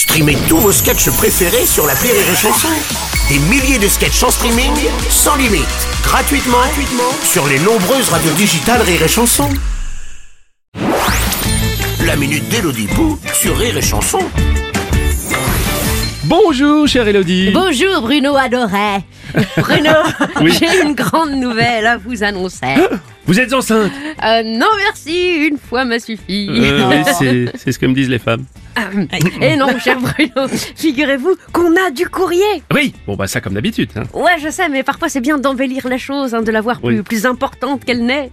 Streamez tous vos sketchs préférés sur la Rire et Chanson. Des milliers de sketchs en streaming, sans limite, gratuitement, gratuitement sur les nombreuses radios digitales Rire et Chanson. La minute d'Elodie Pou sur Rire et Chanson. Bonjour, chère Elodie. Bonjour Bruno adoré. Bruno, Oui. j'ai une grande nouvelle à vous annoncer. Vous êtes enceinte Euh, non merci, une fois m'a suffi. Euh, Oui, c'est- c'est ce que me disent les femmes. Et non, cher Bruno, figurez-vous qu'on a du courrier. Oui, bon bah ça comme d'habitude. hein. Ouais, je sais, mais parfois c'est bien d'embellir la chose, hein, de la voir plus, Oui. plus importante qu'elle n'est.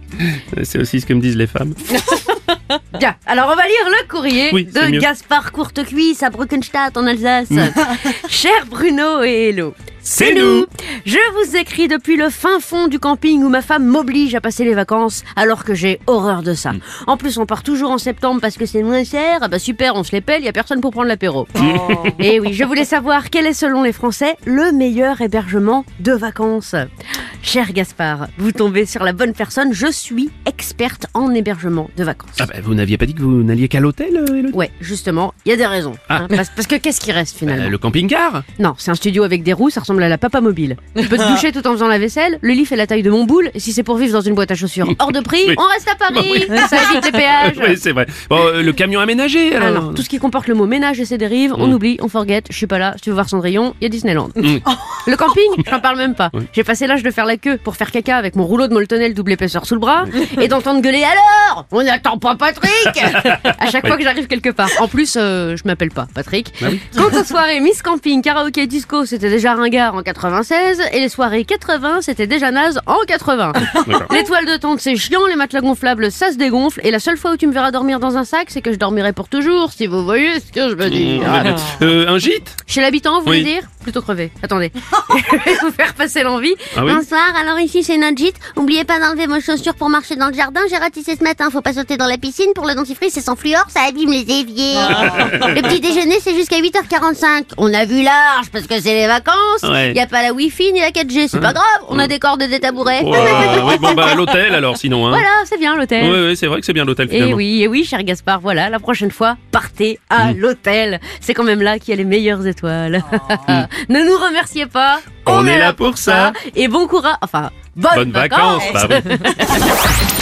C'est aussi ce que me disent les femmes. Bien, alors on va lire le courrier Oui, c'est de mieux. Gaspard Courtecuisse à Bruckenstadt en Alsace. Cher Bruno et Hello. C'est nous. Je vous écris depuis le fin fond du camping où ma femme m'oblige à passer les vacances alors que j'ai horreur de Mm. ça. En plus, on part toujours en septembre parce que c'est moins cher. Ah bah super, on se les pèle, y a personne pour prendre l'apéro. Et oui, je voulais savoir quel est selon les Français le meilleur hébergement de vacances. Cher Gaspard, vous tombez sur la bonne personne, je suis experte en hébergement de vacances. Ah bah vous n'aviez pas dit que vous n'alliez qu'à l'hôtel, euh, Ouais, justement, il y a des raisons. Ah. hein, parce, parce que qu'est-ce qui reste finalement? Euh, Le camping-car? Non, c'est un studio avec des roues, ça ressemble à la papa mobile. Tu peux te doucher tout en faisant la vaisselle, le lit fait la taille de mon boule, et si c'est pour vivre dans une boîte à chaussures hors de prix, Oui. on reste à Paris, ça évite les péages. Oui, c'est vrai. Bon, euh, le camion aménagé Ah alors non, tout ce qui comporte le mot ménage et ses dérives, on oublie, on forget, je suis pas là, si tu veux voir Cendrillon, il y a Disneyland. Mm. Le camping, j'en parle même pas. Oui. J'ai passé l'âge de faire la queue pour faire caca avec mon rouleau de Moltonel double épaisseur sous le bras et d'entendre gueuler alors On n'attend pas Patrick? À chaque fois que j'arrive quelque part. En plus, euh, je m'appelle pas Patrick. Ah oui. Quant aux soirées Miss Camping, karaoké, disco, c'était déjà ringard en 96 et les soirées 80, c'était déjà naze en 80. D'accord. L'étoile de tente, c'est chiant, les matelas gonflables, ça se dégonfle, et la seule fois où tu me verras dormir dans un sac, c'est que je dormirai pour toujours, si vous voyez ce que je veux dire. Euh, un gîte? Chez l'habitant, vous voulez dire? Plutôt crevé. Attendez. je vais vous faire passer l'envie. Ah oui Bonsoir, alors ici c'est gîte. Oubliez pas d'enlever vos chaussures pour marcher dans le jardin. J'ai ratissé ce matin, faut pas sauter dans la piscine. Pour le dentifrice, c'est sans fluor, ça abîme les éviers. le petit déjeuner, c'est jusqu'à 8h45. On a vu large parce que c'est les vacances. Ouais. Y a pas la wifi ni la 4G, c'est pas grave. On a des cordes et des tabourets. Ouah, Oui, bon bah l'hôtel alors sinon. Hein. Voilà, c'est bien l'hôtel. Ouais, ouais, c'est vrai que c'est bien l'hôtel Et finalement. oui, et oui, cher Gaspard, voilà, la prochaine fois, partez à l'hôtel. C'est quand même là qu'il y a les meilleures étoiles. ne nous remerciez pas. On est là pour ça. Et bon courage, enfin, bonnes, Bonnes vacances, oui.